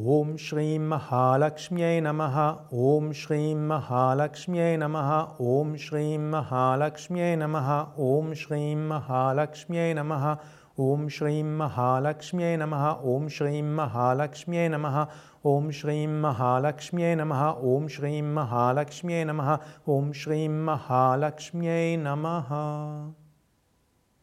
ॐ श्रीं महालक्ष्म्यै नमः ॐ श्रीं महालक्ष्म्यै नमः ॐ श्रीं महालक्ष्म्यै नमः ॐ श्रीं महालक्ष्म्यै नमः ॐ श्रीं महालक्ष्म्यै नमः ॐ श्रीं महालक्ष्म्यै नमः ॐ श्रीं महालक्ष्म्यै नमः ॐ श्रीं महालक्ष्म्यै नमः ॐ श्रीं महालक्ष्म्यै नमः।